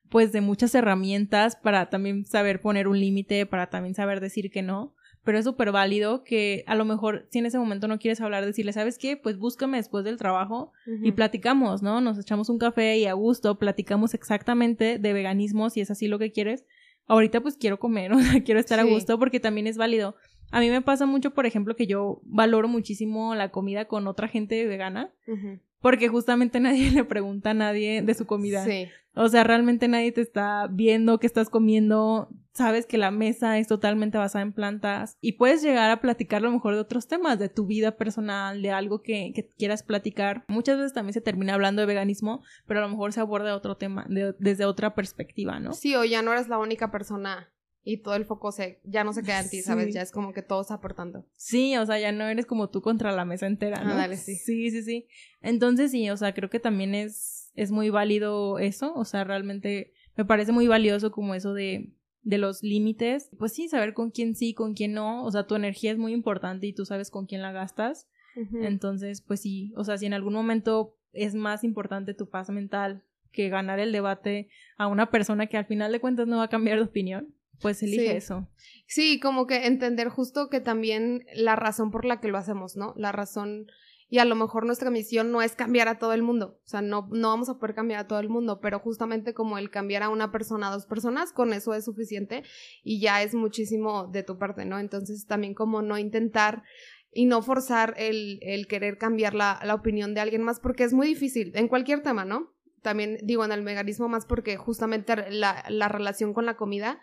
pues de muchas herramientas para también saber poner un límite, para también saber decir que no pero es súper válido que a lo mejor si en ese momento no quieres hablar, decirle, ¿sabes qué? Pues búscame después del trabajo y platicamos, ¿no? Nos echamos un café y a gusto platicamos exactamente de veganismo si es así lo que quieres. Ahorita pues quiero comer, o sea, quiero estar a gusto porque también es válido. A mí me pasa mucho, por ejemplo, que yo valoro muchísimo la comida con otra gente vegana. Porque justamente nadie le pregunta a nadie de su comida. Sí. O sea, realmente nadie te está viendo qué estás comiendo. Sabes que la mesa es totalmente basada en plantas. Y puedes llegar a platicar a lo mejor de otros temas, de tu vida personal, de algo que, quieras platicar. Muchas veces también se termina hablando de veganismo, pero a lo mejor se aborda otro tema, desde otra perspectiva, ¿no? Sí, o ya no eres la única persona y todo el foco se, ya no se queda en ti, ¿sabes? Ya es como que todo está aportando. Sí, o sea, ya no eres como tú contra la mesa entera, ¿no? Ah, dale, sí. Sí, sí, sí. Entonces sí, o sea, creo que también es, es muy válido eso, o sea, realmente me parece muy valioso como eso de, de los límites. Pues sí, saber con quién sí, con quién no, o sea, tu energía es muy importante y tú sabes con quién la gastas. Entonces, pues sí, o sea, si en algún momento es más importante tu paz mental que ganar el debate a una persona que al final de cuentas no va a cambiar de opinión, pues elige eso. Sí, como que entender justo que también la razón por la que lo hacemos, ¿no? La razón y a lo mejor nuestra misión no es cambiar a todo el mundo, o sea, no, no vamos a poder cambiar a todo el mundo, pero justamente como el cambiar a una persona, a dos personas, con eso es suficiente y ya es muchísimo de tu parte, ¿no? Entonces también como no intentar y no forzar el, el querer cambiar la, la opinión de alguien más, porque es muy difícil en cualquier tema, ¿no? También digo en el mecanismo más porque justamente la, la relación con la comida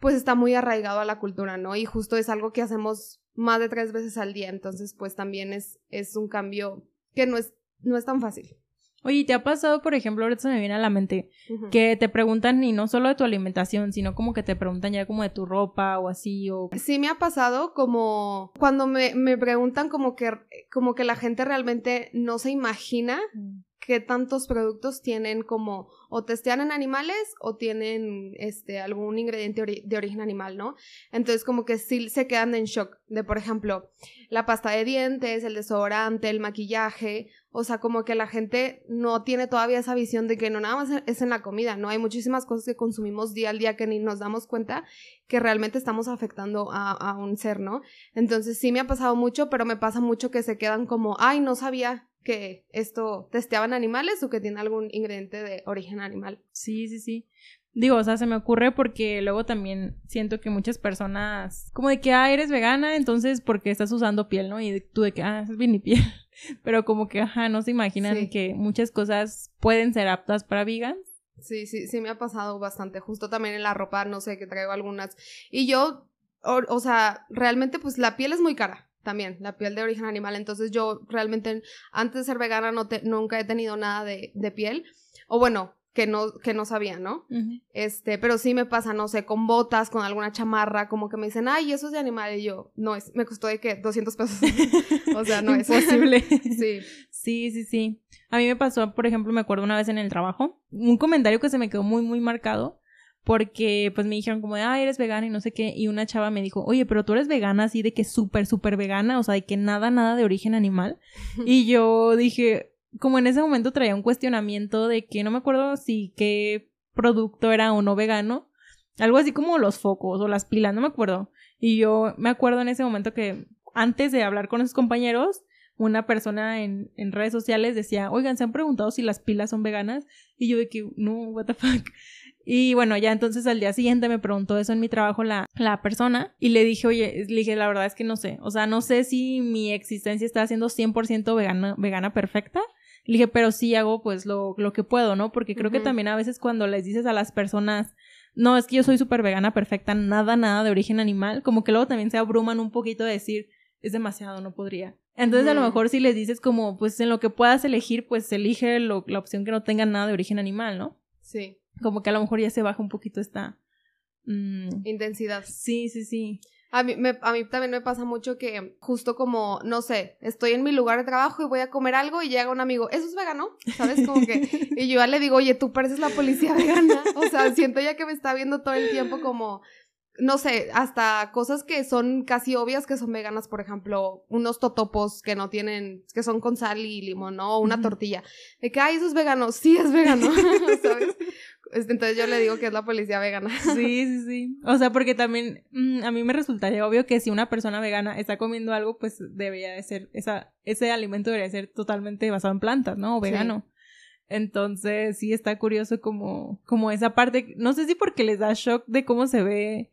pues está muy arraigado a la cultura, ¿no? Y justo es algo que hacemos más de tres veces al día, entonces pues también es, es un cambio que no es, no es tan fácil. Oye, ¿te ha pasado, por ejemplo, ahorita se me viene a la mente, que te preguntan y no solo de tu alimentación, sino como que te preguntan ya como de tu ropa o así o... Sí me ha pasado como cuando me, me preguntan como que, como que la gente realmente no se imagina mm qué tantos productos tienen como o testean en animales o tienen este algún ingrediente de origen animal, ¿no? Entonces como que sí se quedan en shock de, por ejemplo, la pasta de dientes, el desodorante, el maquillaje, o sea, como que la gente no tiene todavía esa visión de que no nada más es en la comida, ¿no? Hay muchísimas cosas que consumimos día al día que ni nos damos cuenta que realmente estamos afectando a, a un ser, ¿no? Entonces sí me ha pasado mucho, pero me pasa mucho que se quedan como, ay, no sabía que esto testeaban animales o que tiene algún ingrediente de origen animal. Sí, sí, sí. Digo, o sea, se me ocurre porque luego también siento que muchas personas, como de que, ah, eres vegana, entonces porque estás usando piel, ¿no? Y tú de que, ah, es mi piel. Pero como que, ajá, no se imaginan que muchas cosas pueden ser aptas para vegans. Sí, sí, sí me ha pasado bastante. Justo también en la ropa, no sé, que traigo algunas. Y yo, o sea, realmente pues la piel es muy cara también, la piel de origen animal. Entonces yo realmente antes de ser vegana no te, nunca he tenido nada de, de piel. O bueno, que no, que no sabía, ¿no? Este, pero sí me pasa, no sé, con botas, con alguna chamarra, como que me dicen, ay, eso es de animal, y yo, no es, me costó de qué, 200 pesos. o sea, no es posible. sí. Sí, sí, sí. A mí me pasó, por ejemplo, me acuerdo una vez en el trabajo, un comentario que se me quedó muy, muy marcado, porque pues me dijeron como de, ah, eres vegana y no sé qué, y una chava me dijo, oye, pero tú eres vegana así de que súper, súper vegana, o sea, de que nada, nada de origen animal. y yo dije, como en ese momento traía un cuestionamiento de que no me acuerdo si qué producto era o no vegano, algo así como los focos o las pilas, no me acuerdo. Y yo me acuerdo en ese momento que antes de hablar con esos compañeros, una persona en, en, redes sociales decía, oigan, ¿se han preguntado si las pilas son veganas? Y yo de que, no, what the fuck. Y bueno, ya entonces al día siguiente me preguntó eso en mi trabajo la, la persona y le dije, oye, le dije, la verdad es que no sé, o sea, no sé si mi existencia está siendo 100% vegana, vegana perfecta. Le dije, pero sí hago pues lo, lo que puedo, ¿no? Porque creo que también a veces cuando les dices a las personas, no, es que yo soy súper vegana perfecta, nada, nada de origen animal, como que luego también se abruman un poquito de decir, es demasiado, no podría. Entonces, a lo mejor si les dices como, pues en lo que puedas elegir, pues elige la opción que no tenga nada de origen animal, ¿no? Sí. Como que a lo mejor ya se baja un poquito esta... Mm, Intensidad. Sí, sí, sí. A mí, me, a mí también me pasa mucho que justo como, no sé, estoy en mi lugar de trabajo y voy a comer algo y llega un amigo, ¿eso es vegano? ¿Sabes? Como que, y yo ya le digo, oye, tú pareces la policía vegana. O sea, siento ya que me está viendo todo el tiempo como, no sé, hasta cosas que son casi obvias que son veganas, por ejemplo, unos totopos que no tienen, que son con sal y limón, ¿no? O una tortilla. De que, ay, eso es vegano. Sí, es vegano, ¿sabes? Entonces yo le digo que es la policía vegana. Sí, sí, sí. O sea, porque también mm, a mí me resultaría obvio que si una persona vegana está comiendo algo, pues debería de ser, esa, ese alimento debería ser totalmente basado en plantas, ¿no? O vegano. Entonces sí está curioso como, como esa parte, no sé si porque les da shock de cómo se ve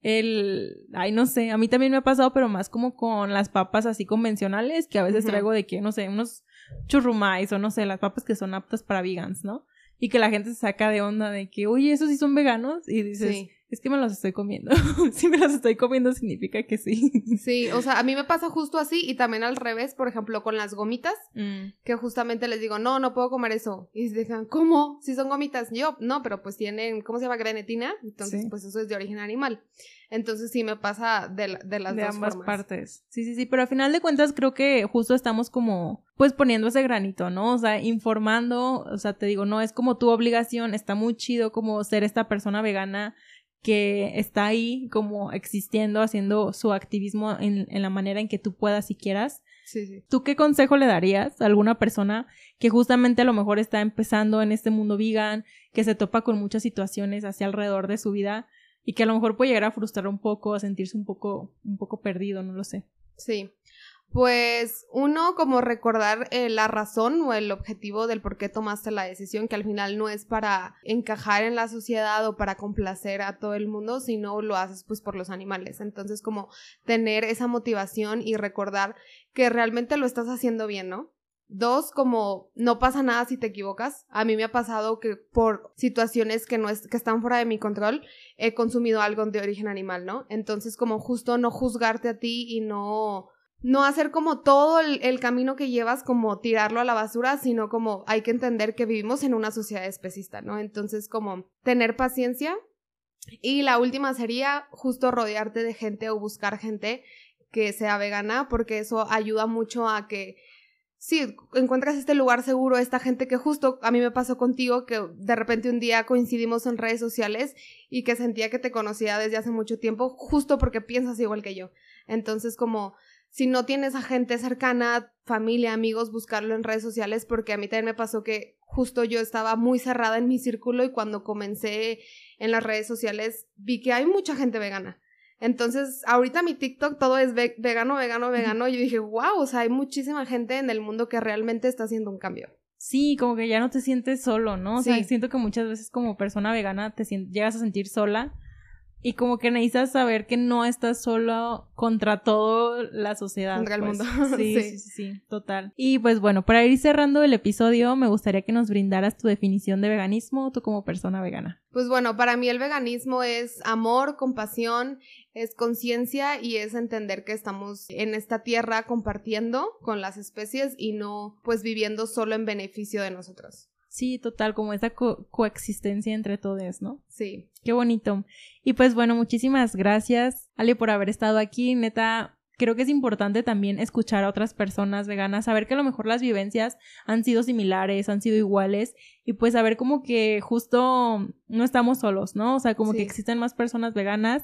el, ay, no sé, a mí también me ha pasado, pero más como con las papas así convencionales, que a veces traigo de que, no sé, unos churrumais o no sé, las papas que son aptas para vegans, ¿no? Y que la gente se saca de onda de que, oye, esos sí son veganos y dices, es que me los estoy comiendo. si me los estoy comiendo significa que sí. sí, o sea, a mí me pasa justo así y también al revés, por ejemplo, con las gomitas, mm. que justamente les digo, no, no puedo comer eso. Y se dejan, ¿cómo? Si son gomitas. Yo, no, pero pues tienen, ¿cómo se llama? Grenetina. Entonces, pues eso es de origen animal. Entonces sí me pasa de, de las de ambas partes. Sí, sí, sí, pero al final de cuentas creo que justo estamos como pues poniendo ese granito, ¿no? O sea, informando, o sea, te digo, no es como tu obligación, está muy chido como ser esta persona vegana que está ahí como existiendo, haciendo su activismo en, en la manera en que tú puedas y quieras. Sí, sí. ¿Tú qué consejo le darías a alguna persona que justamente a lo mejor está empezando en este mundo vegan, que se topa con muchas situaciones hacia alrededor de su vida y que a lo mejor puede llegar a frustrar un poco, a sentirse un poco, un poco perdido, no lo sé? Sí. Pues uno, como recordar eh, la razón o el objetivo del por qué tomaste la decisión, que al final no es para encajar en la sociedad o para complacer a todo el mundo, sino lo haces pues por los animales. Entonces, como tener esa motivación y recordar que realmente lo estás haciendo bien, ¿no? Dos, como no pasa nada si te equivocas. A mí me ha pasado que por situaciones que no es, que están fuera de mi control, he consumido algo de origen animal, ¿no? Entonces, como justo no juzgarte a ti y no no hacer como todo el, camino que llevas como tirarlo a la basura, sino como hay que entender que vivimos en una sociedad especista, ¿no? Entonces como tener paciencia. Y la última sería justo rodearte de gente o buscar gente que sea vegana, porque eso ayuda mucho a que sí, encuentras este lugar seguro, esta gente que justo a mí me pasó contigo, que de repente un día coincidimos en redes sociales y que sentía que te conocía desde hace mucho tiempo, justo porque piensas igual que yo. Entonces, como si no tienes a gente cercana, familia, amigos, buscarlo en redes sociales, porque a mí también me pasó que justo yo estaba muy cerrada en mi círculo y cuando comencé en las redes sociales vi que hay mucha gente vegana. Entonces, ahorita mi TikTok todo es vegano, vegano, vegano. Y yo dije, wow, o sea, hay muchísima gente en el mundo que realmente está haciendo un cambio. Sí, como que ya no te sientes solo, ¿no? O sea, siento que muchas veces como persona vegana te llegas a sentir sola y como que necesitas saber que no estás solo contra toda la sociedad. Contra el pues. mundo. Sí, sí, sí, sí, total. Y pues bueno, para ir cerrando el episodio, me gustaría que nos brindaras tu definición de veganismo, tú como persona vegana. Pues bueno, para mí el veganismo es amor, compasión, es conciencia y es entender que estamos en esta tierra compartiendo con las especies y no pues viviendo solo en beneficio de nosotros. Sí, total, como esa coexistencia entre todos, ¿no? Sí. Qué bonito. Y pues bueno, muchísimas gracias, Ale, por haber estado aquí. Neta, creo que es importante también escuchar a otras personas veganas, saber que a lo mejor las vivencias han sido similares, han sido iguales, y pues saber como que justo no estamos solos, ¿no? O sea, como que existen más personas veganas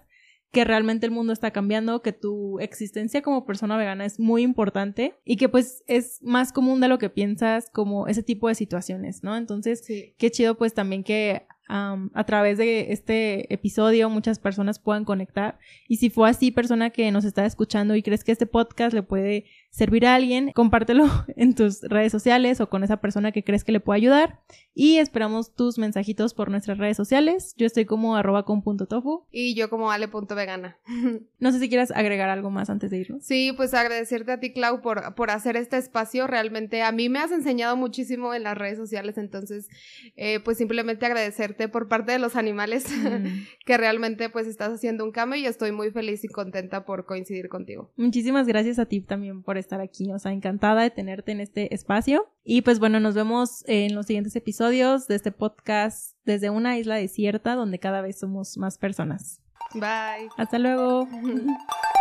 que realmente el mundo está cambiando, que tu existencia como persona vegana es muy importante y que pues es más común de lo que piensas como ese tipo de situaciones, ¿no? Entonces, qué chido pues también que a través de este episodio muchas personas puedan conectar y si fue así persona que nos está escuchando y crees que este podcast le puede servir a alguien, compártelo en tus redes sociales o con esa persona que crees que le puede ayudar. Y esperamos tus mensajitos por nuestras redes sociales. Yo estoy como arroba con punto tofu. Y yo como ale.vegana. no sé si quieras agregar algo más antes de irnos. Sí, pues agradecerte a ti, Clau, por, por hacer este espacio. Realmente a mí me has enseñado muchísimo en las redes sociales, entonces eh, pues simplemente agradecerte por parte de los animales mm. que realmente pues estás haciendo un cambio y estoy muy feliz y contenta por coincidir contigo. Muchísimas gracias a ti también por estar aquí. O sea, encantada de tenerte en este espacio. Y pues bueno, nos vemos en los siguientes episodios de este podcast desde una isla desierta donde cada vez somos más personas. Bye. Hasta luego.